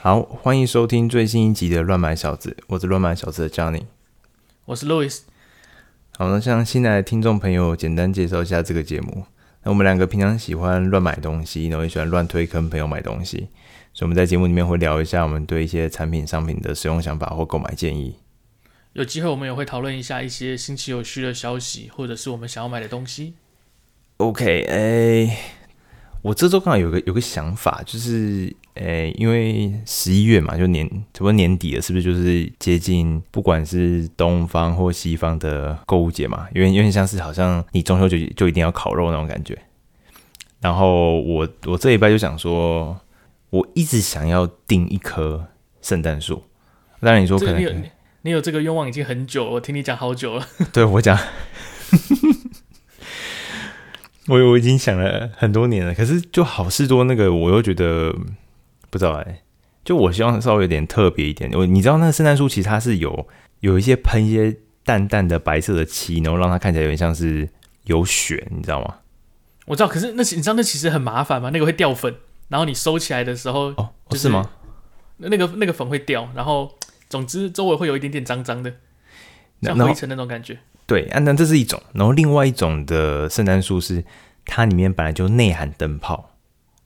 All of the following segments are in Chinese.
好，欢迎收听最新一集的《乱买小子》，我是乱买小子的 Johnny，我是 Louis。好，那向新来的听众朋友简单介绍一下这个节目。那我们两个平常喜欢乱买东西，然后也喜欢乱推坑朋友买东西，所以我们在节目里面会聊一下我们对一些产品、商品的使用想法或购买建议。有机会我们也会讨论一下一些新奇有趣的消息，或者是我们想要买的东西。OK，哎、欸，我这周刚好有个有个想法，就是。诶、欸，因为十一月嘛，就年差不多年底了，是不是就是接近不管是东方或西方的购物节嘛？因为有点像是好像你中秋节就一定要烤肉那种感觉。然后我我这一拜就想说，我一直想要订一棵圣诞树。当然你说可能你有，你有这个愿望已经很久了，我听你讲好久了。对我讲，我我已经想了很多年了，可是就好事多那个，我又觉得。不知道哎、欸，就我希望稍微有点特别一点。我你知道那个圣诞树其实它是有有一些喷一些淡淡的白色的漆，然后让它看起来有点像是有雪，你知道吗？我知道，可是那你知道那其实很麻烦吗？那个会掉粉，然后你收起来的时候，哦，是吗？那个那个粉会掉，然后总之周围会有一点点脏脏的，像灰尘那种感觉。对，啊，那这是一种，然后另外一种的圣诞树是它里面本来就内含灯泡，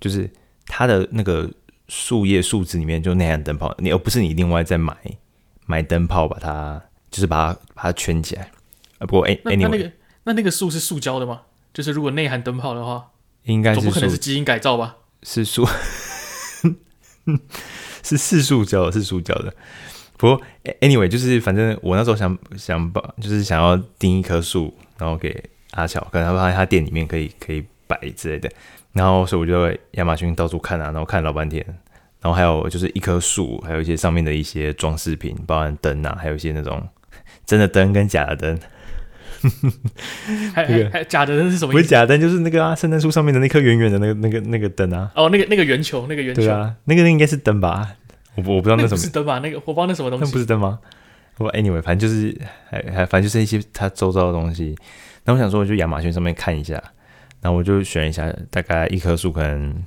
就是它的那个。树叶树枝里面就内含灯泡，你而不是你另外再买买灯泡把它就是把它把它圈起来啊。不过哎，那那个那那个树是塑胶的吗？就是如果内含灯泡的话，应该是总不可能是基因改造吧？是塑，是是塑胶，是塑胶的。不过 anyway，就是反正我那时候想想把就是想要钉一棵树，然后给阿巧，可能他说他店里面可以可以摆之类的。然后，所以我就在亚马逊到处看啊，然后看老半天。然后还有就是一棵树，还有一些上面的一些装饰品，包含灯啊，还有一些那种 真的灯跟假的灯。还、那个、还假的灯是什么意思？不是假灯，就是那个啊，圣诞树上面的那颗圆圆的那个那个那个灯啊。哦，那个那个圆球，那个圆球。对啊，那个应该是灯吧？我我不知道那什么。那是灯吧？那个我不知道那什么东西。那不是灯吗？我 anyway，反正就是还还反正就是一些它周遭的东西。那我想说，我就亚马逊上面看一下。然后我就选一下，大概一棵树可能，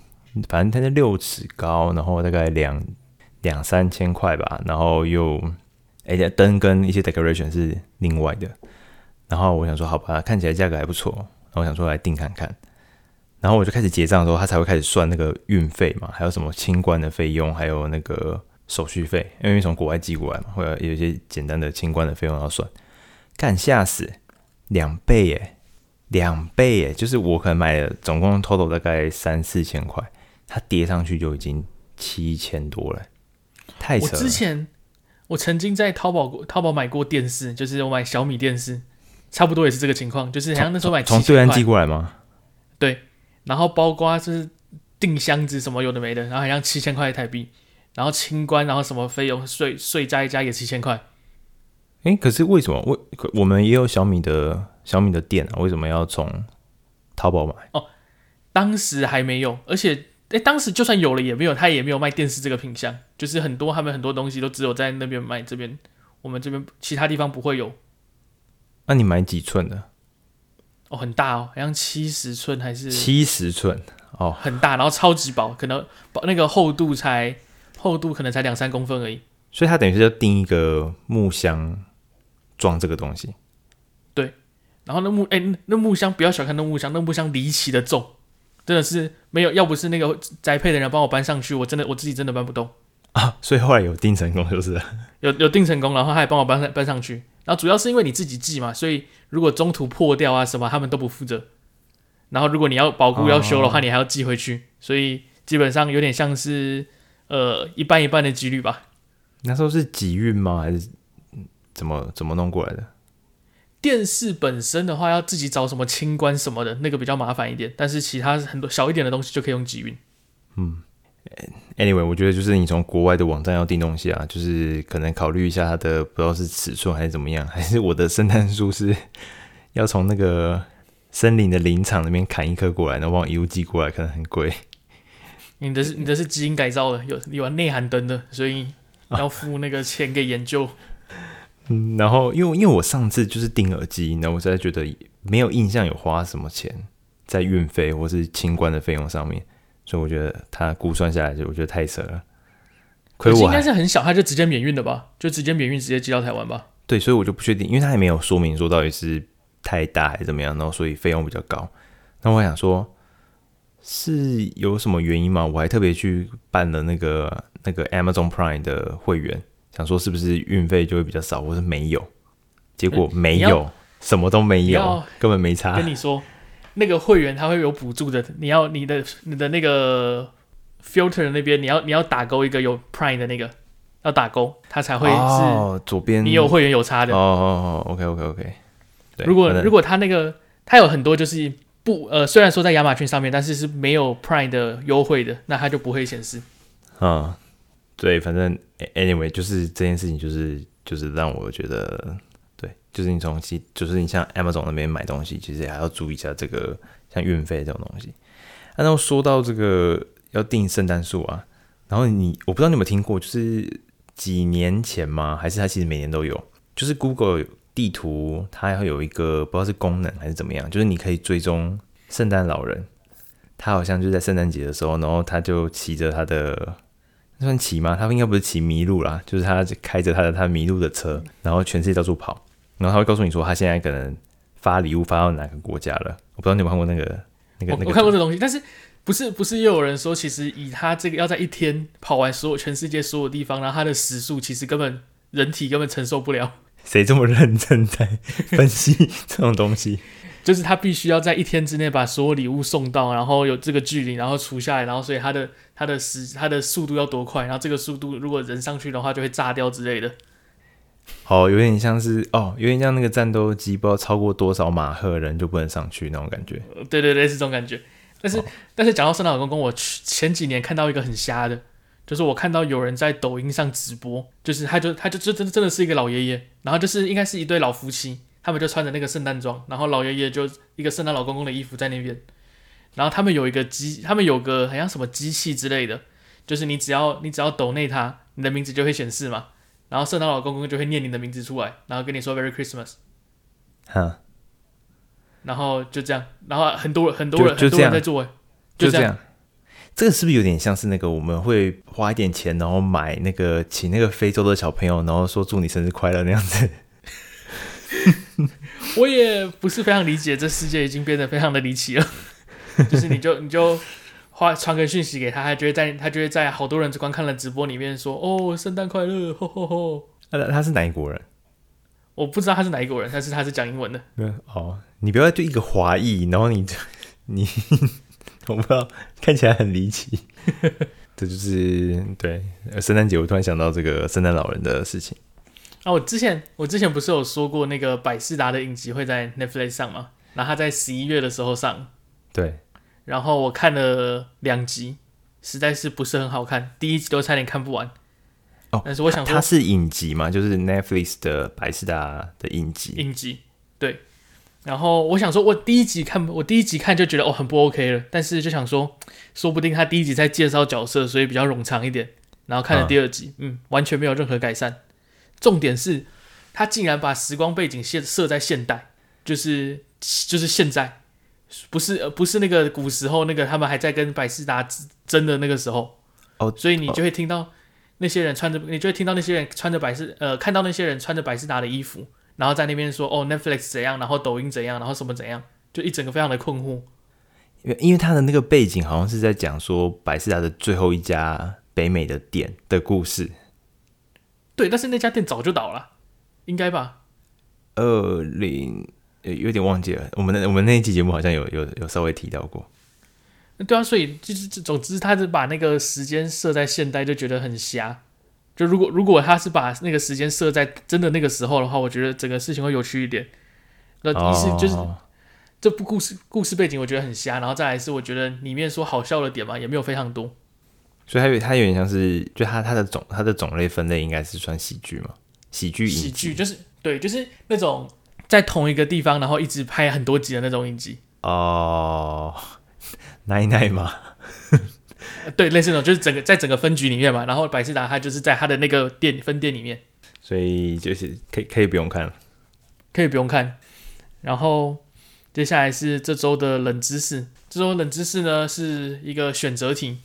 反正它是六尺高，然后大概两两三千块吧。然后又，哎，灯跟一些 decoration 是另外的。然后我想说，好吧，看起来价格还不错。然后我想说来订看看。然后我就开始结账的时候，他才会开始算那个运费嘛，还有什么清关的费用，还有那个手续费，因为从国外寄过来嘛，会有一些简单的清关的费用要算。干，吓死，两倍耶！两倍耶，就是我可能买了总共 total 大概三四千块，它跌上去就已经七千多了，太扯了。我之前我曾经在淘宝淘宝买过电视，就是我买小米电视，差不多也是这个情况，就是好像那时候买从对岸寄过来吗？对，然后包括就是订箱子什么有的没的，然后好像七千块台币，然后清关，然后什么费用税税加一加也七千块。哎、欸，可是为什么我我们也有小米的？小米的店啊，为什么要从淘宝买？哦，当时还没有，而且哎，当时就算有了也没有，他也没有卖电视这个品相，就是很多他们很多东西都只有在那边卖，这边我们这边其他地方不会有。那、啊、你买几寸的？哦，很大哦，好像七十寸还是七十寸哦，很大，然后超级薄，可能薄那个厚度才厚度可能才两三公分而已。所以它等于是要订一个木箱装这个东西。然后那木哎、欸，那木箱不要小看那木箱，那木箱离奇的重，真的是没有，要不是那个宅配的人帮我搬上去，我真的我自己真的搬不动啊。所以后来有定成功，就是 有有定成功，然后他也帮我搬上搬上去。然后主要是因为你自己寄嘛，所以如果中途破掉啊什么，他们都不负责。然后如果你要保固要修的话，你还要寄回去，所以基本上有点像是呃一半一半的几率吧。那时候是集运吗？还是怎么怎么弄过来的？电视本身的话，要自己找什么清关什么的，那个比较麻烦一点。但是其他很多小一点的东西就可以用集运。嗯，anyway，我觉得就是你从国外的网站要订东西啊，就是可能考虑一下它的不知道是尺寸还是怎么样，还是我的圣诞树是要从那个森林的林场那边砍一棵过来，然后往邮寄过来，可能很贵。你的是你的是基因改造的，有有内涵灯的，所以要付那个钱给研究。啊嗯，然后因为因为我上次就是订耳机，然后我实在觉得没有印象有花什么钱在运费或是清关的费用上面，所以我觉得他估算下来就我觉得太扯了。可是我应该是很小，他就直接免运的吧？就直接免运，直接寄到台湾吧？对，所以我就不确定，因为他也没有说明说到底是太大还是怎么样，然后所以费用比较高。那我想说，是有什么原因吗？我还特别去办了那个那个 Amazon Prime 的会员，想说是不是运费就会比较少，或是没有？结果没有，嗯、什么都没有，根本没差。跟你说，那个会员他会有补助的，你要你的你的那个 filter 那边，你要你要打勾一个有 Prime 的那个，要打勾，它才会是哦，左边你有会员有差的哦哦哦，OK OK OK。如果如果他那个他有很多就是不呃，虽然说在亚马逊上面，但是是没有 Prime 的优惠的，那它就不会显示。嗯，对，反正 anyway 就是这件事情，就是就是让我觉得。对就是你从其，就是你像 Amazon 那边买东西，其实也还要注意一下这个像运费这种东西。然后说到这个要订圣诞树啊，然后你我不知道你有没有听过，就是几年前吗？还是它其实每年都有？就是 Google 地图它还会有一个不知道是功能还是怎么样，就是你可以追踪圣诞老人，他好像就在圣诞节的时候，然后他就骑着他的，算骑吗？他应该不是骑迷路啦，就是他开着他的他迷路的车，然后全世界到处跑。然后他会告诉你说，他现在可能发礼物发到哪个国家了。我不知道你有没有看过那个那个那个。我看过这东西，但是不是不是又有人说，其实以他这个要在一天跑完所有全世界所有地方，然后他的时速其实根本人体根本承受不了。谁这么认真在分析这种东西？就是他必须要在一天之内把所有礼物送到，然后有这个距离，然后除下来，然后所以他的他的时他的速度要多快？然后这个速度如果人上去的话，就会炸掉之类的。好，有点像是哦，有点像那个战斗机，不知道超过多少马赫人就不能上去那种感觉。对对对，是这种感觉。但是、哦、但是讲到圣诞老公公，我前几年看到一个很瞎的，就是我看到有人在抖音上直播，就是他就他就真真的是一个老爷爷，然后就是应该是一对老夫妻，他们就穿着那个圣诞装，然后老爷爷就一个圣诞老公公的衣服在那边，然后他们有一个机，他们有个好像什么机器之类的，就是你只要你只要抖内他，你的名字就会显示嘛。然后圣诞老公公就会念你的名字出来，然后跟你说 “Merry Christmas”，哈，然后就这样，然后很多很多人很多人在做，就这样。这个是不是有点像是那个我们会花一点钱，然后买那个请那个非洲的小朋友，然后说祝你生日快乐那样子？我也不是非常理解，这世界已经变得非常的离奇了。就是你就你就。发传个讯息给他，他就会在他就会在好多人观看了直播里面说：“哦，圣诞快乐！”吼吼吼。他他是哪一国人？我不知道他是哪一国人，但是他是讲英文的。哦，你不要对一个华裔，然后你 你我不知道，看起来很离奇。这就是对圣诞节，我突然想到这个圣诞老人的事情。啊，我之前我之前不是有说过那个百事达的影集会在 Netflix 上吗？然后他在十一月的时候上。对。然后我看了两集，实在是不是很好看，第一集都差点看不完。哦，但是我想说，它是影集嘛，就是 Netflix 的百事达的影集。影集，对。然后我想说，我第一集看，我第一集看就觉得哦很不 OK 了，但是就想说，说不定他第一集在介绍角色，所以比较冗长一点。然后看了第二集，嗯，嗯，完全没有任何改善。重点是，他竟然把时光背景设设在现代，就是就是现在。不是呃，不是那个古时候那个他们还在跟百事达争的那个时候哦，所以你就会听到那些人穿着，你就会听到那些人穿着百事呃，看到那些人穿着百事达的衣服，然后在那边说哦，Netflix 怎样，然后抖音怎样，然后什么怎样，就一整个非常的困惑。因为因为他的那个背景好像是在讲说百事达的最后一家北美的店的故事。对，但是那家店早就倒了，应该吧？二零。有点忘记了，我们的我们那一期节目好像有有有稍微提到过。对啊，所以就是总之，他是把那个时间设在现代，就觉得很瞎。就如果如果他是把那个时间设在真的那个时候的话，我觉得整个事情会有趣一点。那意思就是这部故事故事背景我觉得很瞎，然后再来是我觉得里面说好笑的点嘛，也没有非常多。所以它有它有点像是，就它它的种它的种类分类应该是算喜剧嘛？喜剧喜剧就是对，就是那种。在同一个地方，然后一直拍很多集的那种影集哦，奶奶嘛，对，类似那种，就是整个在整个分局里面嘛，然后百事达他就是在他的那个店分店里面，所以就是可以可以不用看了，可以不用看。然后接下来是这周的冷知识，这周冷知识呢是一个选择题，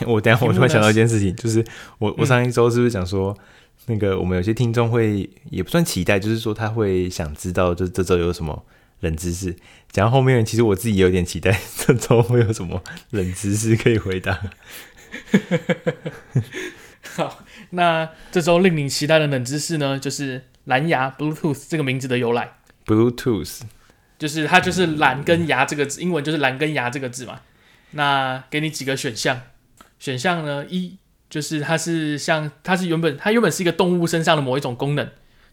我等下我突然想到一件事情，就是我我上一周是不是讲说，嗯、那个我们有些听众会也不算期待，就是说他会想知道，就是这周有什么冷知识。讲到后面，其实我自己也有点期待，这周会有什么冷知识可以回答。好，那这周令你期待的冷知识呢，就是蓝牙 Bluetooth 这个名字的由来。Bluetooth 就是它就是蓝跟牙这个字，英文就是蓝跟牙这个字嘛。那给你几个选项，选项呢，一就是它是像它是原本它原本是一个动物身上的某一种功能，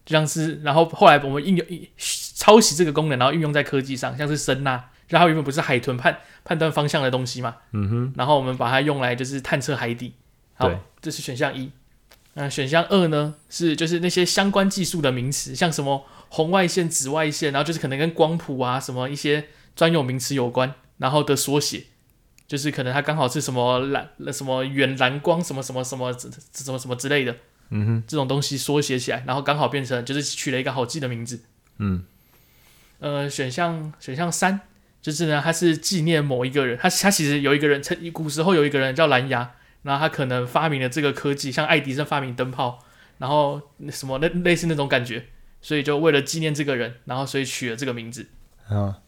就像是然后后来我们应用抄袭这个功能，然后运用在科技上，像是声呐，然后原本不是海豚判判断方向的东西嘛，嗯哼，然后我们把它用来就是探测海底。好，对这是选项一。那选项二呢，是就是那些相关技术的名词，像什么红外线、紫外线，然后就是可能跟光谱啊什么一些专有名词有关，然后的缩写。就是可能它刚好是什么蓝什么远蓝光什么什么什么什么什么之类的，嗯哼，这种东西缩写起来，然后刚好变成就是取了一个好记的名字，嗯，呃，选项选项三就是呢，它是纪念某一个人，他他其实有一个人，曾古时候有一个人叫蓝牙，然后他可能发明了这个科技，像爱迪生发明灯泡，然后什么类类似那种感觉，所以就为了纪念这个人，然后所以取了这个名字，啊，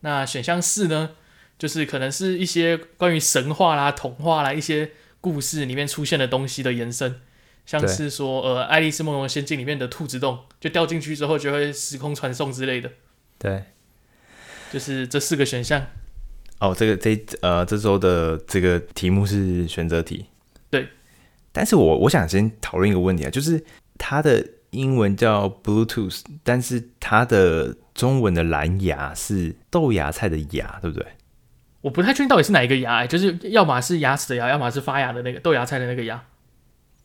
那选项四呢？就是可能是一些关于神话啦、童话啦一些故事里面出现的东西的延伸，像是说呃《爱丽丝梦游仙境》里面的兔子洞，就掉进去之后就会时空传送之类的。对，就是这四个选项。哦，这个这呃这周的这个题目是选择题。对，但是我我想先讨论一个问题啊，就是它的英文叫 Bluetooth，但是它的中文的蓝牙是豆芽菜的芽，对不对？我不太确定到底是哪一个牙，欸，就是要么是牙齿的牙，要么是发芽的那个豆芽菜的那个芽。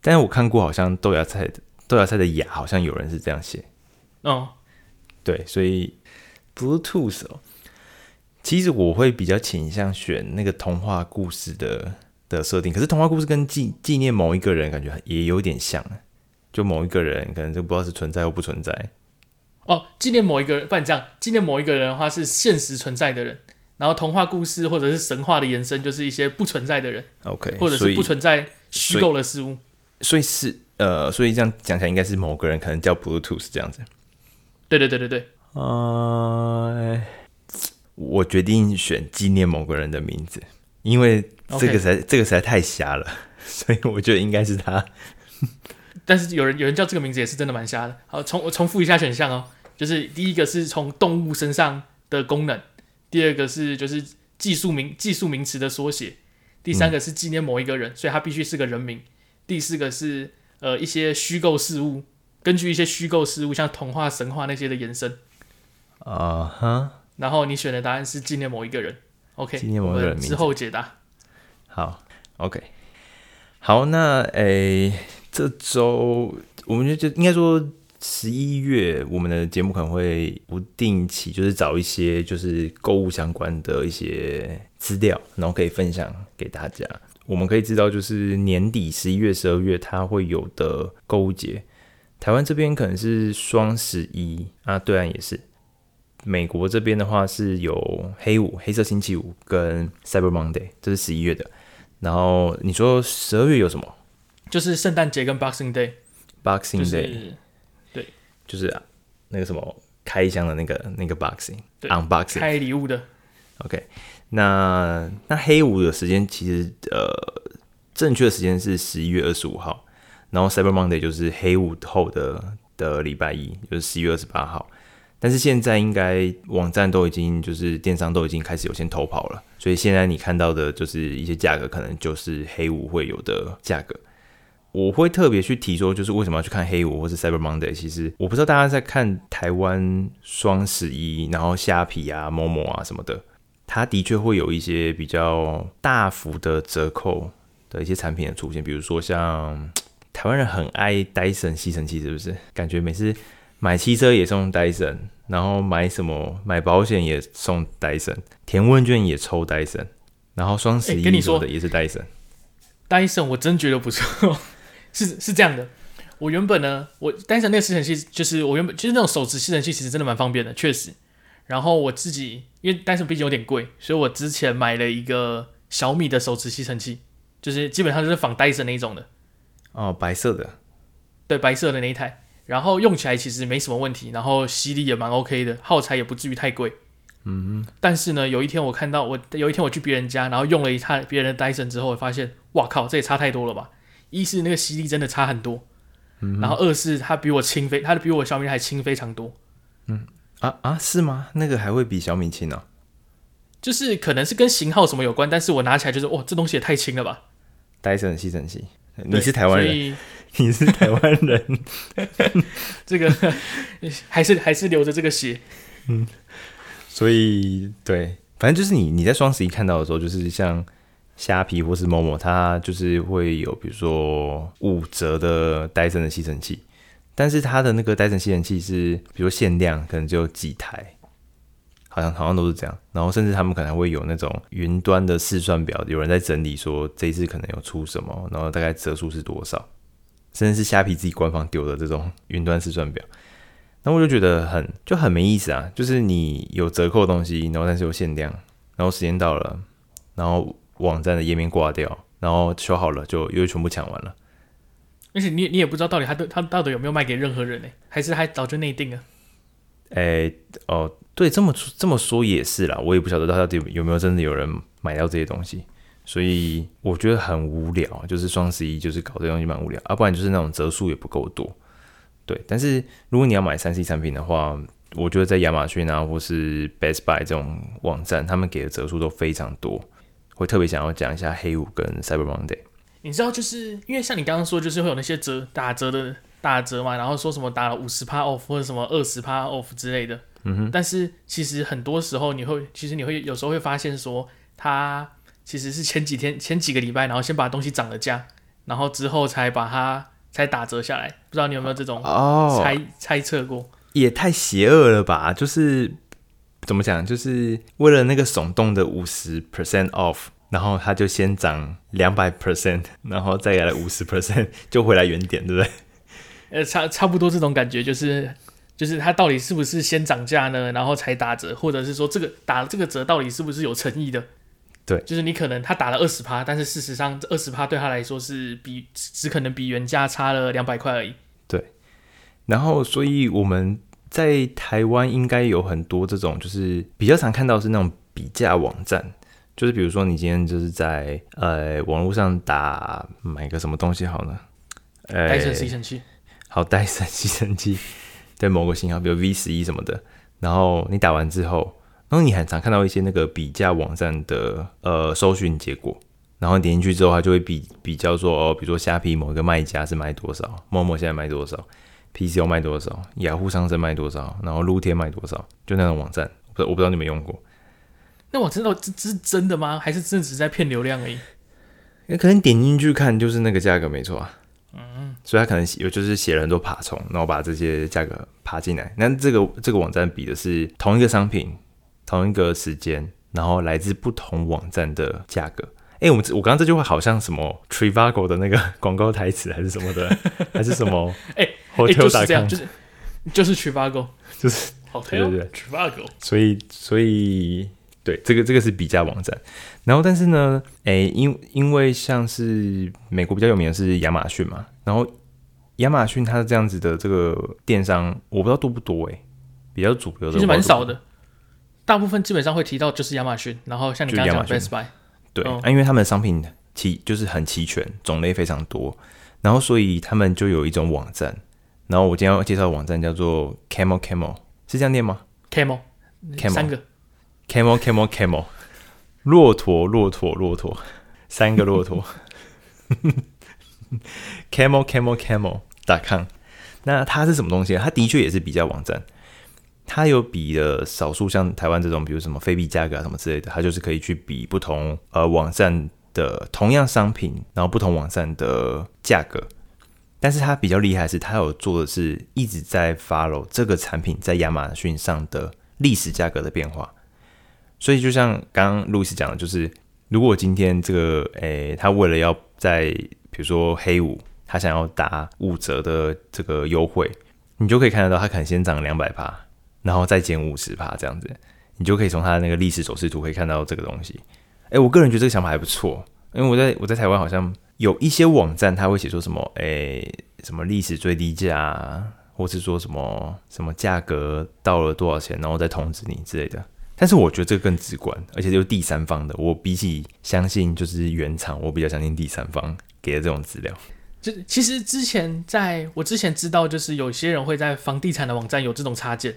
但是我看过，好像豆芽菜的豆芽菜的芽，好像有人是这样写。哦，对，所以 Bluetooth 哦，其实我会比较倾向选那个童话故事的的设定。可是童话故事跟纪纪念某一个人，感觉也有点像，就某一个人可能就不知道是存在或不存在。哦，纪念某一个人，不然这样，纪念某一个人的话是现实存在的人。然后童话故事或者是神话的延伸，就是一些不存在的人，OK，或者是不存在虚构的事物。所以，是呃，所以这样讲起来，应该是某个人可能叫 Bluetooth 这样子。对对对对对。呃，我决定选纪念某个人的名字，因为这个实在这个实在太瞎了，所以我觉得应该是他。但是有人有人叫这个名字也是真的蛮瞎的。好，重我重复一下选项哦，就是第一个是从动物身上的功能。第二个是就是技术名技术名词的缩写，第三个是纪念某一个人，嗯、所以他必须是个人名。第四个是呃一些虚构事物，根据一些虚构事物，像童话、神话那些的延伸。啊哈。Uh-huh. 然后你选的答案是纪念某一个人。OK，纪念某一个人名。之后解答。好，OK。好，那诶，这周我们就就应该说。十一月，我们的节目可能会不定期，就是找一些就是购物相关的一些资料，然后可以分享给大家。我们可以知道，就是年底十一月、十二月，它会有的购物节。台湾这边可能是双十一啊，对岸也是。美国这边的话是有黑五、黑色星期五跟 Cyber Monday，这是十一月的。然后你说十二月有什么？就是圣诞节跟 Boxing Day。Boxing Day。就是啊，那个什么开箱的那个那个 boxing，对 unboxing 开礼物的。OK，那那黑五的时间其实呃正确的时间是十一月二十五号，然后 Cyber Monday 就是黑五后的的礼拜一，就是十一月二十八号。但是现在应该网站都已经就是电商都已经开始有先偷跑了，所以现在你看到的就是一些价格可能就是黑五会有的价格。我会特别去提说，就是为什么要去看黑五或是 Cyber Monday？其实我不知道大家在看台湾双十一，然后虾皮啊、某某啊什么的，它的确会有一些比较大幅的折扣的一些产品的出现。比如说像台湾人很爱戴森吸尘器，是不是？感觉每次买汽车也送 Dyson，，然后买什么买保险也送 Dyson，，填问卷也抽 Dyson，，然后双十一说的也是戴森。戴森我真觉得不错。是是这样的，我原本呢，我单纯那个吸尘器，就是我原本就是那种手持吸尘器，其实真的蛮方便的，确实。然后我自己因为单纯毕竟有点贵，所以我之前买了一个小米的手持吸尘器，就是基本上就是仿 Dyson 那一种的。哦，白色的，对，白色的那一台，然后用起来其实没什么问题，然后吸力也蛮 OK 的，耗材也不至于太贵。嗯，但是呢，有一天我看到我有一天我去别人家，然后用了一台别人的 Dyson 之后，我发现，哇靠，这也差太多了吧！一是那个吸力真的差很多，嗯，然后二是它比我轻非，它比我小米还轻非常多。嗯啊啊，是吗？那个还会比小米轻呢？就是可能是跟型号什么有关，但是我拿起来就是哇，这东西也太轻了吧！Dyson 吸尘器，你是台湾人，你是台湾人，这个 还是还是留着这个血，嗯。所以对，反正就是你你在双十一看到的时候，就是像虾皮或是某某，它就是会有比如说五折的戴森的吸尘器，但是它的那个戴森吸尘器是比如说限量，可能只有几台，好像好像都是这样。然后甚至他们可能会有那种云端的试算表，有人在整理说这一次可能有出什么，然后大概折数是多少，甚至是虾皮自己官方丢的这种云端试算表。那我就觉得很就很没意思啊！就是你有折扣的东西，然后但是有限量，然后时间到了，然后网站的页面挂掉，然后修好了就又全部抢完了。而且你你也不知道到底他他到底有没有卖给任何人呢？还是还早就内定了？哎、欸、哦，对，这么这么说也是啦，我也不晓得到底有没有真的有人买到这些东西，所以我觉得很无聊。就是双十一就是搞这东西蛮无聊，啊，不然就是那种折数也不够多。对，但是如果你要买三 C 产品的话，我觉得在亚马逊啊，或是 Best Buy 这种网站，他们给的折数都非常多。会特别想要讲一下黑五跟 Cyber Monday。你知道，就是因为像你刚刚说，就是会有那些折打折的打折嘛，然后说什么打了五十趴 off 或者什么二十趴 off 之类的。嗯哼。但是其实很多时候你会，其实你会有时候会发现说，它其实是前几天前几个礼拜，然后先把东西涨了价，然后之后才把它。才打折下来，不知道你有没有这种猜、oh, 猜测过？也太邪恶了吧！就是怎么讲，就是为了那个耸动的五十 percent off，然后它就先涨两百 percent，然后再来五十 percent 就回来原点，对不对？呃，差差不多这种感觉，就是就是它到底是不是先涨价呢？然后才打折，或者是说这个打这个折到底是不是有诚意的？对，就是你可能他打了二十趴，但是事实上这二十趴对他来说是比只可能比原价差了两百块而已。对，然后所以我们在台湾应该有很多这种，就是比较常看到是那种比价网站，就是比如说你今天就是在呃网络上打买个什么东西好呢？呃，戴森吸尘器，好，戴森吸尘器，对某个型号，比如 V 十一什么的，然后你打完之后。然后你很常看到一些那个比价网站的呃搜寻结果，然后点进去之后，它就会比比较说哦，比如说虾皮某一个卖家是卖多少，某某现在卖多少，PCO 卖多少，雅虎商城卖多少，然后露天卖多少，就那种网站，我不我不知道你们用过。那我知道这这是真的吗？还是真的只是在骗流量而已？也可能点进去看就是那个价格没错啊。嗯，所以他可能有就是写了很多爬虫，然后把这些价格爬进来。那这个这个网站比的是同一个商品。同一个时间，然后来自不同网站的价格。哎，我们我刚刚这句话好像什么 Trivago 的那个 广告台词，还是什么的，还是什么？哎，就是这样，就是就是就是好对对对，Trivago。所以所以对，这个这个是比价网站。然后但是呢，哎，因因为像是美国比较有名的是亚马逊嘛，然后亚马逊它这样子的这个电商，我不知道多不多哎，比较主流的其实蛮少的。大部分基本上会提到就是亚马逊，然后像你刚刚讲 Best Buy，对，啊，因为他们的商品齐就是很齐全，种类非常多，然后所以他们就有一种网站，然后我今天要介绍的网站叫做 Camel Camel，是这样念吗？Camel Camel 三个 Camel Camel Camel，骆驼骆驼骆驼，三个骆驼，Camel Camel Camel.com，那它是什么东西？它的确也是比较网站。它有比的少数，像台湾这种，比如什么非比价格啊什么之类的，它就是可以去比不同呃网站的同样商品，然后不同网站的价格。但是它比较厉害是，它有做的是一直在 follow 这个产品在亚马逊上的历史价格的变化。所以就像刚刚路易斯讲的，就是如果今天这个诶，他为了要在比如说黑五，他想要打五折的这个优惠，你就可以看得到，他可能先涨两百趴。然后再减五十趴这样子，你就可以从它的那个历史走势图可以看到这个东西。哎，我个人觉得这个想法还不错，因为我在我在台湾好像有一些网站，他会写说什么，诶、什么历史最低价，或是说什么什么价格到了多少钱，然后再通知你之类的。但是我觉得这个更直观，而且就是第三方的。我比起相信就是原厂，我比较相信第三方给的这种资料。就其实之前在我之前知道，就是有些人会在房地产的网站有这种插件，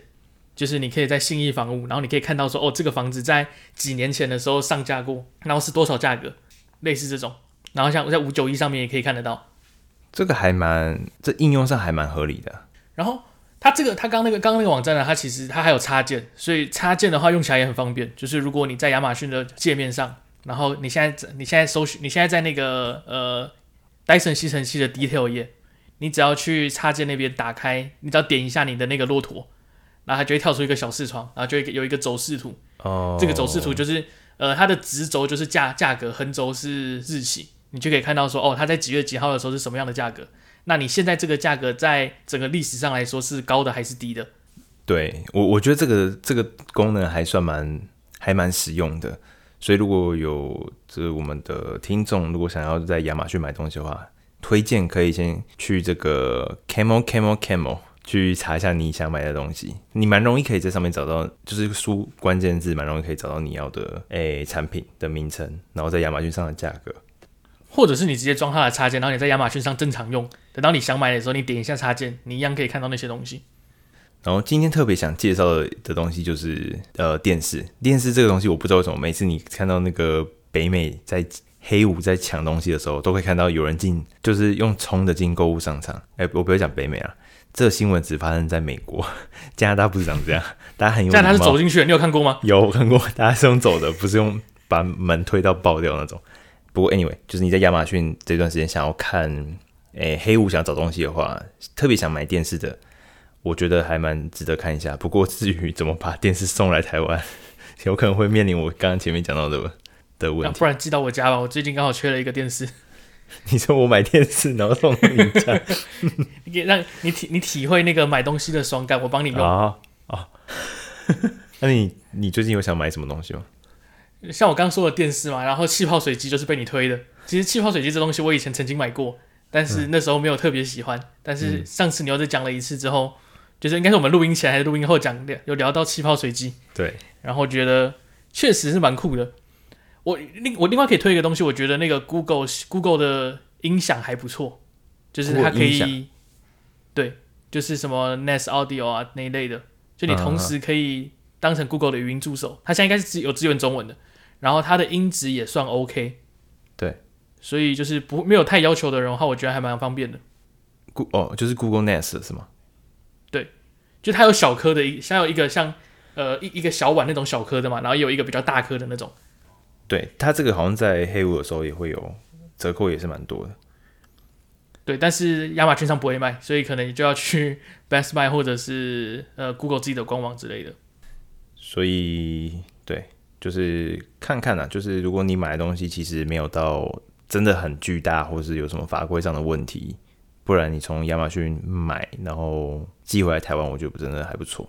就是你可以在信义房屋，然后你可以看到说，哦，这个房子在几年前的时候上架过，然后是多少价格，类似这种。然后像我在五九一上面也可以看得到。这个还蛮，这应用上还蛮合理的。然后它这个，它刚那个刚刚那个网站呢，它其实它还有插件，所以插件的话用起来也很方便。就是如果你在亚马逊的界面上，然后你现在你现在搜寻，你现在在那个呃。Dyson 吸尘器的 detail 页，你只要去插件那边打开，你只要点一下你的那个骆驼，然后它就会跳出一个小视窗，然后就会有一个走势图。哦。Oh. 这个走势图就是，呃，它的直轴就是价价格，横轴是日期，你就可以看到说，哦，它在几月几号的时候是什么样的价格。那你现在这个价格在整个历史上来说是高的还是低的？对我，我觉得这个这个功能还算蛮还蛮实用的。所以如果有这我们的听众，如果想要在亚马逊买东西的话，推荐可以先去这个 Camel Camel Camel 去查一下你想买的东西，你蛮容易可以在上面找到，就是输关键字蛮容易可以找到你要的诶、产品的名称，然后在亚马逊上的价格，或者是你直接装它的插件，然后你在亚马逊上正常用，等到你想买的时候，你点一下插件，你一样可以看到那些东西。然后今天特别想介绍的的东西就是呃电视，电视这个东西我不知道为什么每次你看到那个北美在黑五在抢东西的时候，都会看到有人进就是用冲的进购物商场。哎，我不要讲北美啊，这个新闻只发生在美国，加拿大不是长这样，大家很有加拿大是走进去，你有看过吗？有我看过，大家是用走的，不是用把门推到爆掉那种。不过 anyway，就是你在亚马逊这段时间想要看诶黑五想找东西的话，特别想买电视的。我觉得还蛮值得看一下，不过至于怎么把电视送来台湾，有可能会面临我刚刚前面讲到的的问题。不然寄到我家吧，我最近刚好缺了一个电视。你说我买电视，然后送到你家，你给让你体你体会那个买东西的爽感，我帮你用啊啊。那你你最近有想买什么东西吗？像我刚刚说的电视嘛，然后气泡水机就是被你推的。其实气泡水机这东西我以前曾经买过，但是那时候没有特别喜欢。嗯、但是上次你又再讲了一次之后。就是应该是我们录音前还是录音后讲的，有聊到气泡水机，对，然后觉得确实是蛮酷的。我另我另外可以推一个东西，我觉得那个 Google Google 的音响还不错，就是它可以，对，就是什么 Nest Audio 啊那一类的，就你同时可以当成 Google 的语音助手，它现在应该是有支援中文的，然后它的音质也算 OK，对，所以就是不没有太要求的人的话，我觉得还蛮方便的。哦，就是 Google Nest 是吗？对就它有小颗的一，像有一个像呃一一个小碗那种小颗的嘛，然后有一个比较大颗的那种。对，它这个好像在黑五的时候也会有折扣，也是蛮多的。对，但是亚马逊上不会卖，所以可能你就要去 Best Buy 或者是呃 Google 自己的官网之类的。所以对，就是看看啊，就是如果你买的东西其实没有到真的很巨大，或是有什么法规上的问题。不然你从亚马逊买，然后寄回来台湾，我觉得真的还不错。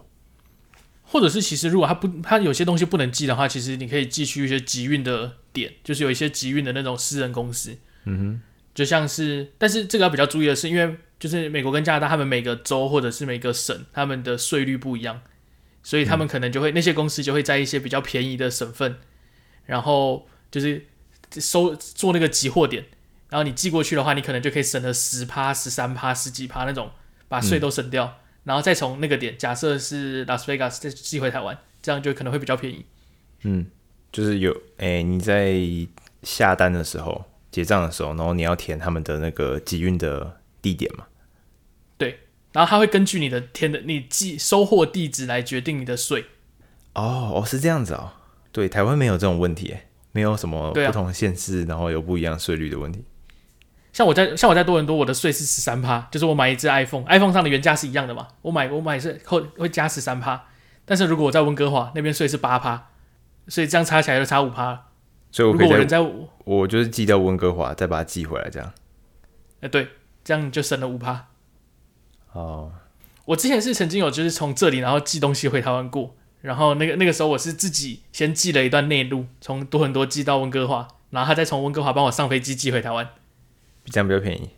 或者是其实如果他不，他有些东西不能寄的话，其实你可以寄去一些集运的点，就是有一些集运的那种私人公司。嗯哼，就像是，但是这个要比较注意的是，因为就是美国跟加拿大，他们每个州或者是每个省，他们的税率不一样，所以他们可能就会、那些公司就会在一些比较便宜的省份，然后就是收做那个集货点。然后你寄过去的话，你可能就可以省了十趴、十三趴、十几趴那种，把税都省掉，然后再从那个点，假设是拉斯维加斯再寄回台湾，这样就可能会比较便宜。嗯，就是有哎，你在下单的时候、结账的时候，然后你要填他们的那个集运的地点嘛？对，然后他会根据你的填的你寄收货地址来决定你的税。哦哦，是这样子哦。对，台湾没有这种问题，没有什么不同的县市，啊、然后有不一样税率的问题。像我在像我在多伦多，我的税是十三趴，就是我买一只 iPhone，iPhone 上的原价是一样的嘛，我买我买是会会加十三趴，但是如果我在温哥华那边税是八趴，所以这样差起来就差五趴。所以我可以在，如果我人在我，我就是寄到温哥华，再把它寄回来这样。哎、欸，对，这样就省了五趴。哦，我之前是曾经有就是从这里然后寄东西回台湾过，然后那个那个时候我是自己先寄了一段内陆，从多伦多寄到温哥华，然后他再从温哥华帮我上飞机寄回台湾，这样比较便宜。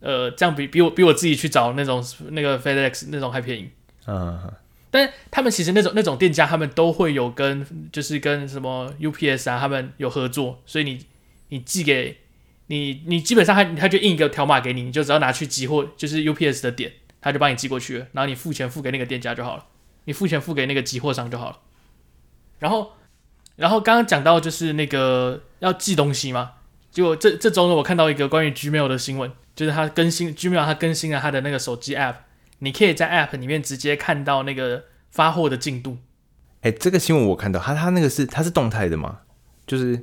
呃，这样比比我比我自己去找那种那个 FedEx 那种还便宜。嗯，但他们其实那种那种店家，他们都会有跟就是跟什么 UPS 啊，他们有合作，所以你你寄给你你基本上他他就印一个条码给你，你就只要拿去寄货，就是 UPS 的点，他就帮你寄过去了，然后你付钱付给那个店家就好了，你付钱付给那个寄货商就好了。然后然后刚刚讲到就是那个要寄东西嘛，结果这这周呢，我看到一个关于 Gmail 的新闻。就是他更新 Gmail，他更新了他的那个手机 App，你可以在 App 里面直接看到那个发货的进度。哎、这个新闻我看到，他他那个是他是动态的吗？就是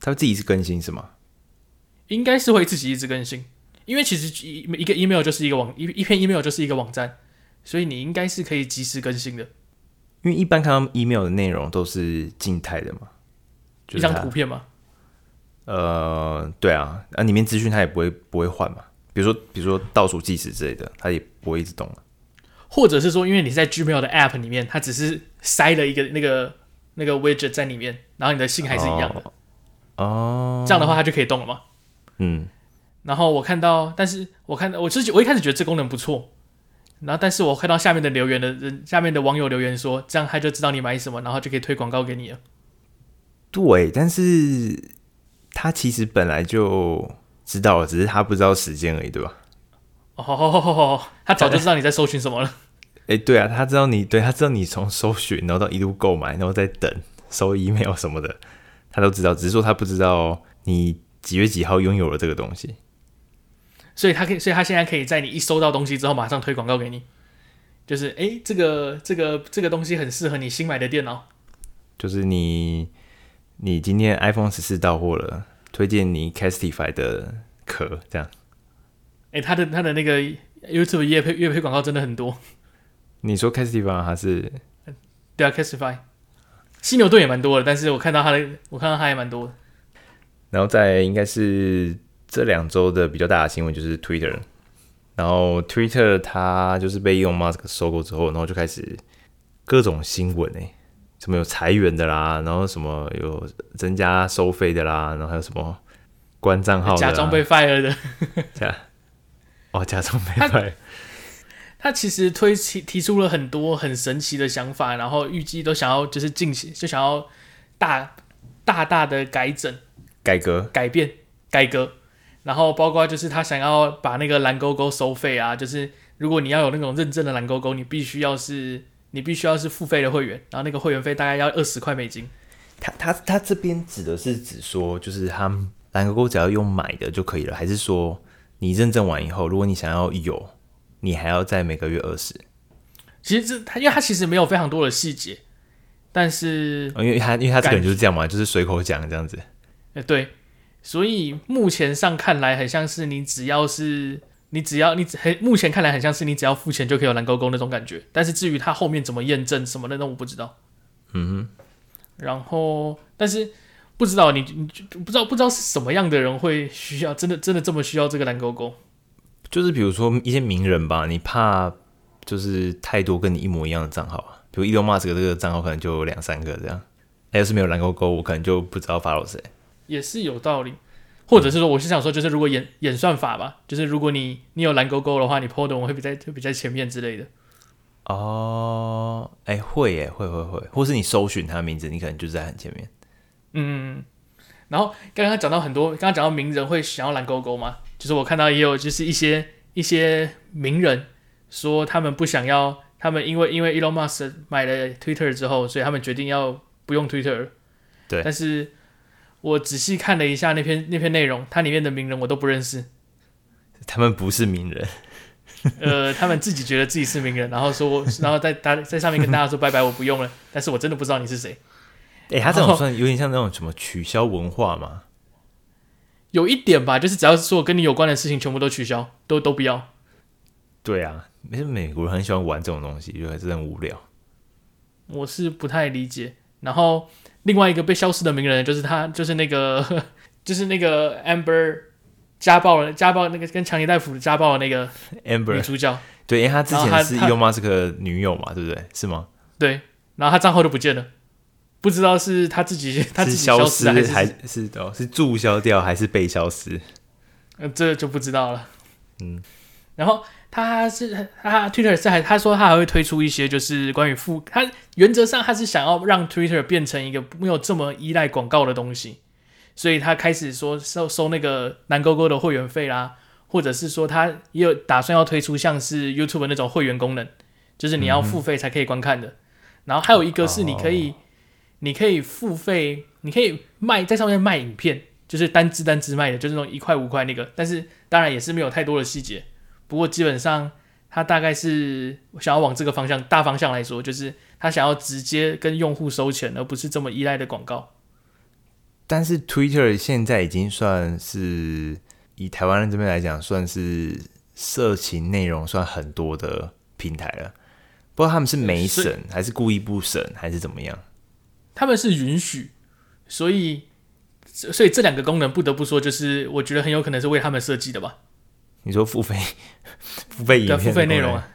他自己是更新是吗？应该是会自己一直更新，因为其实一一个 email 就是一个网一一篇 email 就是一个网站，所以你应该是可以及时更新的。因为一般看到 email 的内容都是静态的嘛，就是、一张图片嘛？呃，对啊，那、啊、里面资讯它也不会不会换嘛。比如说，比如说倒数计时之类的，它也不会一直动了。或者是说，因为你在 Gmail 的 App 里面，它只是塞了一个那个那个 widget 在里面，然后你的信还是一样的。哦，这样的话它就可以动了吗？嗯。然后我看到，但是我看到，我自己我一开始觉得这功能不错。然后，但是我看到下面的留言的人，下面的网友留言说，这样他就知道你买什么，然后就可以推广告给你了。对，但是他其实本来就。知道了，只是他不知道时间而已，对吧？哦，他早就知道你在搜寻什么了。哎、欸，对啊，他知道你，对，他知道你从搜寻，然后到一路购买，然后再等收 email 什么的，他都知道。只是说他不知道你几月几号拥有了这个东西，所以他可以，所以他现在可以在你一收到东西之后，马上推广告给你，就是哎、欸，这个这个这个东西很适合你新买的电脑，就是你你今天 iPhone 十四到货了。推荐你 Castify 的壳，这样。哎、欸，他的他的那个 YouTube 业配业配广告真的很多。你说 Castify 还是？对啊，Castify。犀牛盾也蛮多的，但是我看到他的，我看到他也蛮多的。然后在应该是这两周的比较大的新闻就是 Twitter，然后 Twitter 它就是被 Elon Musk 收购之后，然后就开始各种新闻哎、欸。什么有裁员的啦，然后什么有增加收费的啦，然后还有什么关账号的假装被 fire 的，假哦，假装被 fire。他其实推提提出了很多很神奇的想法，然后预计都想要就是进行，就想要大大大的改整、改革、改变、改革，然后包括就是他想要把那个蓝勾勾收费啊，就是如果你要有那种认证的蓝勾勾，你必须要是。你必须要是付费的会员，然后那个会员费大概要二十块美金。他他他这边指的是指说，就是他蓝勾勾只要用买的就可以了，还是说你认证完以后，如果你想要有，你还要再每个月二十？其实这他因为他其实没有非常多的细节，但是、哦、因为他因为他这个人就是这样嘛，就是随口讲这样子。呃，对，所以目前上看来很像是你只要是。你只要你很目前看来很像是你只要付钱就可以有蓝勾勾那种感觉，但是至于他后面怎么验证什么的，那我不知道。嗯哼。然后，但是不知道你你不知道不知道是什么样的人会需要真的真的这么需要这个蓝勾勾？就是比如说一些名人吧，你怕就是太多跟你一模一样的账号啊，比如 Elon Musk 这个账号可能就有两三个这样，要是没有蓝勾勾，我可能就不知道 follow 谁。也是有道理。或者是说，我是想说，就是如果演演算法吧，就是如果你你有蓝勾勾的话，你 po 的我会比在会比在前面之类的。哦，哎、欸，会耶，会会会，或是你搜寻他的名字，你可能就在很前面。嗯，然后刚刚讲到很多，刚刚讲到名人会想要蓝勾勾吗，就是我看到也有就是一些一些名人说他们不想要，他们因为因为 Elon Musk 买了 Twitter 之后，所以他们决定要不用 Twitter。对，但是。我仔细看了一下那篇那篇内容，它里面的名人我都不认识。他们不是名人，呃，他们自己觉得自己是名人，然后说，然后在大在上面跟大家说拜拜，我不用了。但是我真的不知道你是谁。哎、欸，他这种算有点像那种什么取消文化吗？有一点吧，就是只要是说跟你有关的事情，全部都取消，都都不要。对啊，没美国人很喜欢玩这种东西，就还是很无聊。我是不太理解，然后。另外一个被消失的名人就是他，就是那个，就是那个 Amber 家暴了，家暴那个跟强尼戴夫家暴的那个 Amber 女主角。对，因为他之前是伊隆马斯克女友嘛，对不对？是吗？对，然后他账号就不见了。不知道是他自己他自己消失还是还是哦是注销掉还是被消失？呃，这就不知道了。嗯，然后他是他 Twitter 是还他说他还会推出一些就是关于付他原则上他是想要让 Twitter 变成一个没有这么依赖广告的东西，所以他开始说收收那个蓝勾勾的会员费啦，或者是说他也有打算要推出像是 YouTube 那种会员功能，就是你要付费才可以观看的。嗯、然后还有一个是你可以、哦、你可以付费，你可以卖在上面卖影片。就是单支单支卖的，就是那种一块五块那个，但是当然也是没有太多的细节。不过基本上他大概是想要往这个方向，大方向来说，就是他想要直接跟用户收钱，而不是这么依赖的广告。但是 Twitter 现在已经算是以台湾人这边来讲，算是色情内容算很多的平台了。不知道他们是没审，还是故意不审，还是怎么样？他们是允许，所以。所以这两个功能不得不说，就是我觉得很有可能是为他们设计的吧？你说付费 付费影片付费内容啊？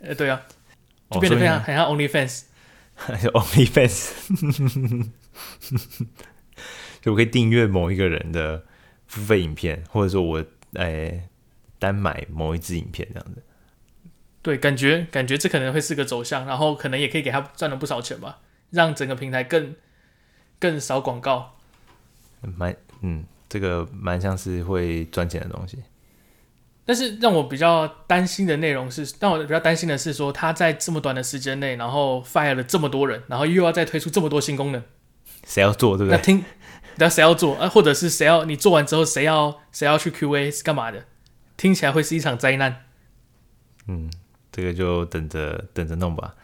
呃，对啊，就变得非常很像 OnlyFans，OnlyFans，就我可以订阅某一个人的付费影片，或者说我哎单买某一支影片这样子。对，感觉感觉这可能会是个走向，然后可能也可以给他赚了不少钱吧，让整个平台更更少广告。蛮嗯，这个蛮像是会赚钱的东西。但是让我比较担心的内容是，让我比较担心的是说，他在这么短的时间内，然后 fire 了这么多人，然后又要再推出这么多新功能，谁要做对不对？那听，那谁要做啊？或者是谁要你做完之后，谁要谁要去 QA 是干嘛的？听起来会是一场灾难。嗯，这个就等着等着弄吧。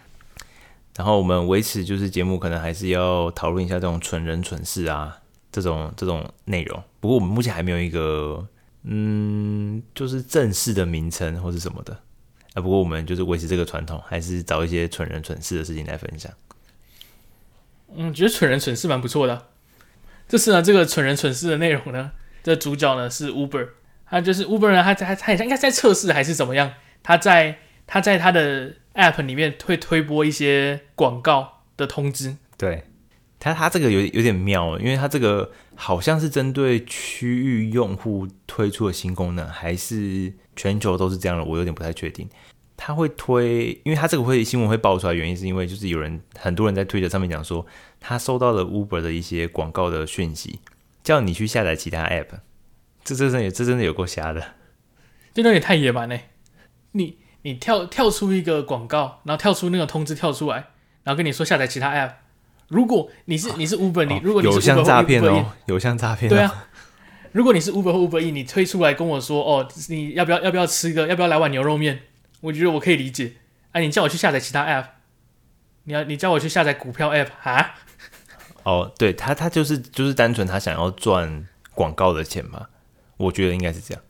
然后我们维持就是节目，可能还是要讨论一下这种蠢人蠢事啊。这种这种内容，不过我们目前还没有一个，嗯，就是正式的名称或是什么的啊。不过我们就是维持这个传统，还是找一些蠢人蠢事的事情来分享。嗯，觉得蠢人蠢事蛮不错的。这次呢，这个蠢人蠢事的内容呢，这主角呢是 Uber，他就是 Uber 呢，他他他应该在测试还是怎么样？他在他在他的 App 里面会推播一些广告的通知。对。他他这个有有点妙，因为他这个好像是针对区域用户推出的新功能，还是全球都是这样的？我有点不太确定。它会推，因为它这个会新闻会爆出来，原因是因为就是有人很多人在推特上面讲说，他收到了 Uber 的一些广告的讯息，叫你去下载其他 App。这这真的这真的有够瞎的，这有点太野蛮嘞！你你跳跳出一个广告，然后跳出那个通知跳出来，然后跟你说下载其他 App。如果你是你是 Uber，你如果你是 Uber 或 Uber E，有像诈骗哦，对啊。如果你是 Uber 或 Uber E，你推出来跟我说哦，你要不要要不要吃个要不要来碗牛肉面？我觉得我可以理解。哎，你叫我去下载其他 App，你要你叫我去下载股票 App 啊？哦，对他他就是就是单纯他想要赚广告的钱嘛？我觉得应该是这样。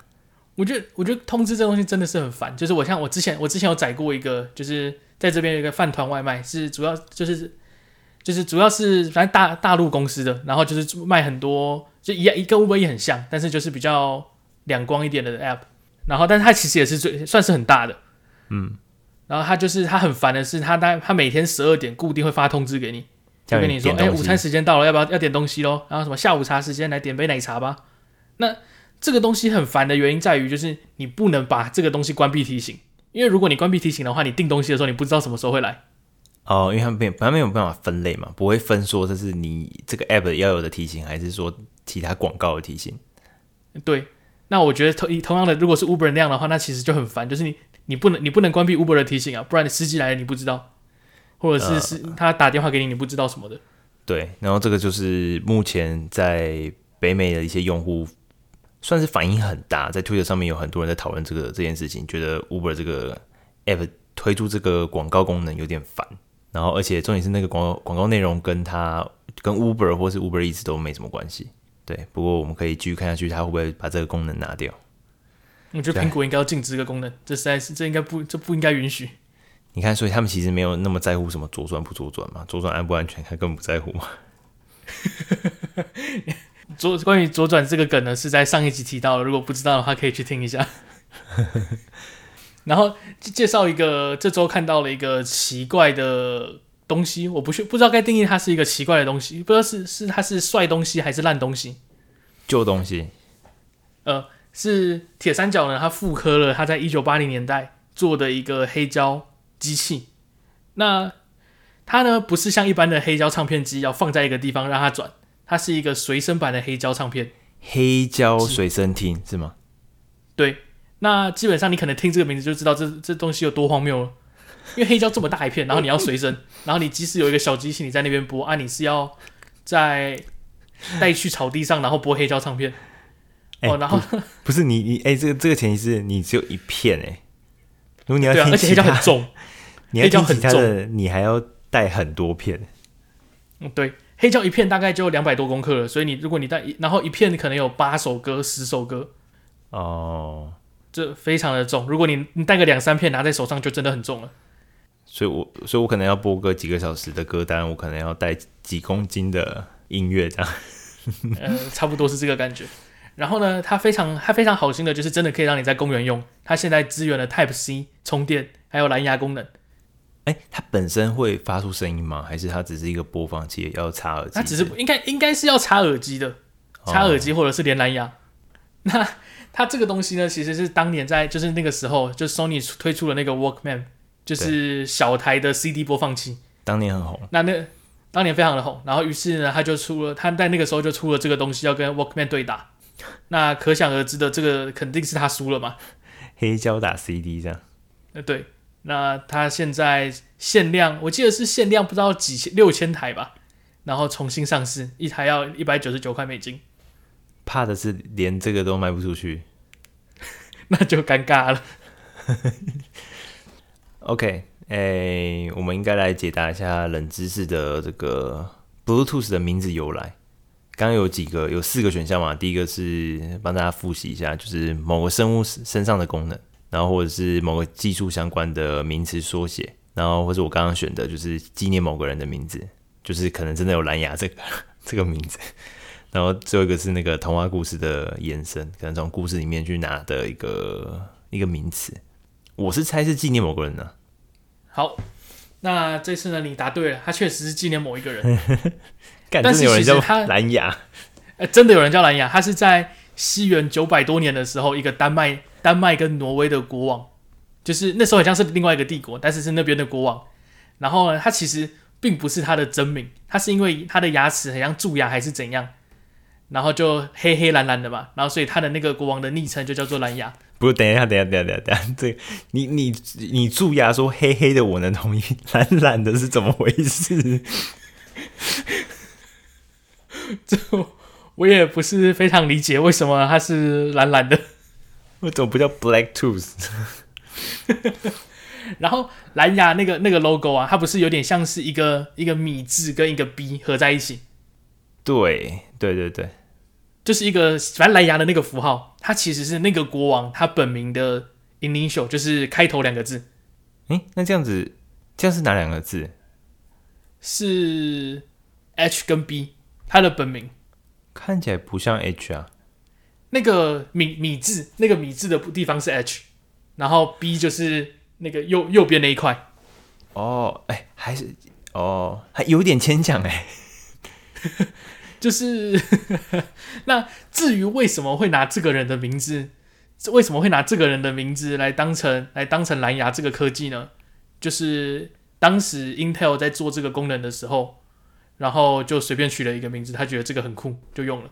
我觉得我觉得通知这东西真的是很烦。就是我像我之前我之前有载过一个，就是在这边有一个饭团外卖，是主要就是。就是主要是反正大大陆公司的，然后就是卖很多，就一一个 Uber 也很像，但是就是比较两光一点的 App，然后但是它其实也是最算是很大的，嗯，然后它就是它很烦的是，它它它每天十二点固定会发通知给你，就跟你说，哎、欸，午餐时间到了，要不要要点东西喽？然后什么下午茶时间来点杯奶茶吧。那这个东西很烦的原因在于，就是你不能把这个东西关闭提醒，因为如果你关闭提醒的话，你订东西的时候你不知道什么时候会来。哦，因为他们没有，本来没有办法分类嘛，不会分说这是你这个 app 要有的提醒，还是说其他广告的提醒。对，那我觉得同同样的，如果是 Uber 那样的话，那其实就很烦，就是你你不能你不能关闭 Uber 的提醒啊，不然你司机来了你不知道，或者是是他打电话给你你不知道什么的。对，然后这个就是目前在北美的一些用户算是反应很大，在 Twitter 上面有很多人在讨论这个这件事情，觉得 Uber 这个 app 推出这个广告功能有点烦。然后，而且重点是那个广告广告内容跟他跟 Uber 或是 Uber 一直都没什么关系。对，不过我们可以继续看下去，他会不会把这个功能拿掉？我觉得苹果应该要禁止这个功能，这实在是这应该不这不应该允许。你看，所以他们其实没有那么在乎什么左转不左转嘛，左转安不安全，他根本不在乎嘛。左关于左转这个梗呢，是在上一集提到了，如果不知道的话，可以去听一下。然后介绍一个，这周看到了一个奇怪的东西，我不去不知道该定义它是一个奇怪的东西，不知道是是它是帅东西还是烂东西，旧东西。呃，是铁三角呢，它复刻了它在一九八零年代做的一个黑胶机器。那它呢不是像一般的黑胶唱片机要放在一个地方让它转，它是一个随身版的黑胶唱片。黑胶随身听是吗？对，那基本上你可能听这个名字就知道这这东西有多荒谬了。因为黑胶这么大一片，然后你要随身，然后你即使有一个小机器你在那边播啊，你是要在带去草地上，然后播黑胶唱片。欸、哦，然后不，不是你你哎、欸，这个这个前提是你只有一片哎、欸。如果你要听、啊，而且黑胶很重，你要听其他的，你还要带很多片。嗯，对，黑胶一片大概就两百多公克了，所以你如果你带，然后一片可能有八首歌、十首歌。哦，这非常的重。如果你你带个两三片拿在手上，就真的很重了。所以我，我所以，我可能要播个几个小时的歌单，我可能要带几公斤的音乐这样。呃，差不多是这个感觉。然后呢，它非常它非常好心的，就是真的可以让你在公园用。它现在支援了 Type C 充电，还有蓝牙功能。哎，它本身会发出声音吗？还是它只是一个播放器，要插耳机？它只是应该应该是要插耳机的，插耳机或者是连蓝牙。哦、那它这个东西呢，其实是当年在就是那个时候，就 Sony 推出了那个 Walkman。就是小台的 CD 播放器，当年很红。那那当年非常的红，然后于是呢，他就出了，他在那个时候就出了这个东西，要跟 Walkman 对打。那可想而知的，这个肯定是他输了嘛。黑胶打 CD 这样。呃，对。那他现在限量，我记得是限量，不知道几千六千台吧。然后重新上市，一台要一百九十九块美金。怕的是连这个都卖不出去，那就尴尬了。OK，哎、欸，我们应该来解答一下冷知识的这个 Bluetooth 的名字由来。刚刚有几个，有四个选项嘛？第一个是帮大家复习一下，就是某个生物身上的功能，然后或者是某个技术相关的名词缩写，然后或者我刚刚选的就是纪念某个人的名字，就是可能真的有蓝牙这个 这个名字。然后最后一个是那个童话故事的延伸，可能从故事里面去拿的一个一个名词。我是猜是纪念某个人呢、啊。好，那这次呢，你答对了，他确实是纪念某一个人。但是有人叫蓝牙，呃，真的有人叫蓝牙。他是在西元九百多年的时候，一个丹麦、丹麦跟挪威的国王，就是那时候好像是另外一个帝国，但是是那边的国王。然后呢，他其实并不是他的真名，他是因为他的牙齿很像蛀牙还是怎样，然后就黑黑蓝蓝的嘛，然后所以他的那个国王的昵称就叫做蓝牙。不是，等一下，等一下，等一下，等一下，这你你你蛀牙说黑黑的，我能同意，蓝蓝的是怎么回事？这我也不是非常理解，为什么它是蓝蓝的？为什么不叫 Black Tooth？然后蓝牙那个那个 logo 啊，它不是有点像是一个一个米字跟一个 B 合在一起？对对对对。就是一个反正蓝牙的那个符号，它其实是那个国王他本名的 initial，就是开头两个字。诶，那这样子，这样是哪两个字？是 H 跟 B，他的本名看起来不像 H 啊。那个米米字，那个米字的地方是 H，然后 B 就是那个右右边那一块。哦，哎，还是哦，还有点牵强哎。就是 那至于为什么会拿这个人的名字，为什么会拿这个人的名字来当成来当成蓝牙这个科技呢？就是当时 Intel 在做这个功能的时候，然后就随便取了一个名字，他觉得这个很酷，就用了。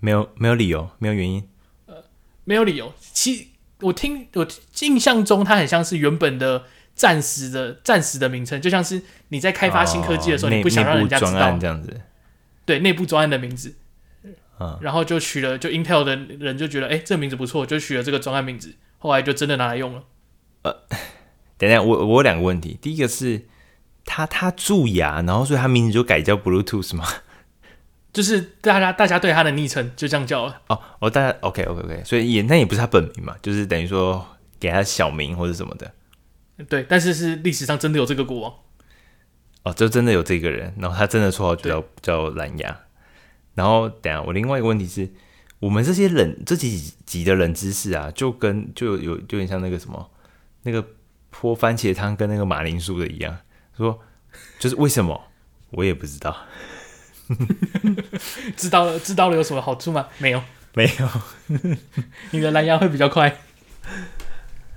没有没有理由，没有原因。呃，没有理由。其我听我印象中，它很像是原本的暂时的暂时的名称，就像是你在开发新科技的时候，哦、你不想让人家知道这样子。对，内部专案的名字，嗯，然后就取了，就 Intel 的人就觉得，哎，这个名字不错，就取了这个专案名字，后来就真的拿来用了。呃，等等，我我有两个问题，第一个是他他蛀牙，然后所以他名字就改叫 Bluetooth 吗？就是大家大家对他的昵称就这样叫了。哦哦，大家 OK OK OK，所以也那也不是他本名嘛，就是等于说给他小名或者什么的。对，但是是历史上真的有这个国王。哦，就真的有这个人，然后他真的绰号就叫叫蓝牙。然后等下，我另外一个问题是，我们这些冷这几集的冷知识啊，就跟就有就有点像那个什么，那个泼番茄汤跟那个马铃薯的一样，说就是为什么？我也不知道。知道了，知道了有什么好处吗？没有，没有。你的蓝牙会比较快。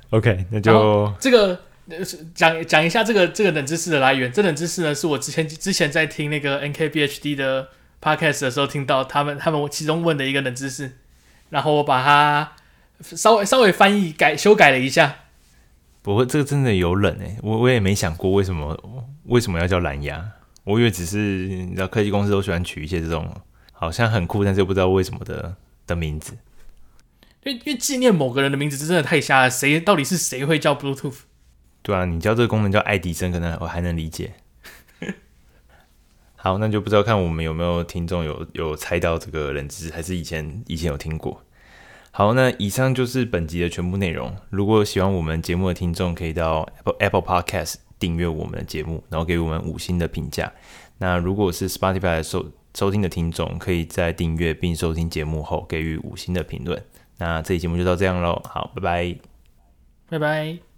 OK，那就这个讲讲一下这个这个冷知识的来源。这冷知识呢，是我之前之前在听那个 NKBHD 的 Podcast 的时候听到他们他们其中问的一个冷知识，然后我把它稍微稍微翻译改修改了一下。不过这个真的有冷诶，我我也没想过为什么为什么要叫蓝牙。我以为只是你知道科技公司都喜欢取一些这种好像很酷，但是又不知道为什么的的名字。因为因为纪念某个人的名字真的太瞎了，谁到底是谁会叫 Bluetooth？对啊，你叫这个功能叫爱迪生，可能我还能理解。好，那就不知道看我们有没有听众有有猜到这个冷知识，还是以前以前有听过。好，那以上就是本集的全部内容。如果喜欢我们节目的听众，可以到 Apple Apple Podcast。订阅我们的节目，然后给我们五星的评价。那如果是 Spotify 收收听的听众，可以在订阅并收听节目后给予五星的评论。那这期节目就到这样喽，好，拜拜，拜拜。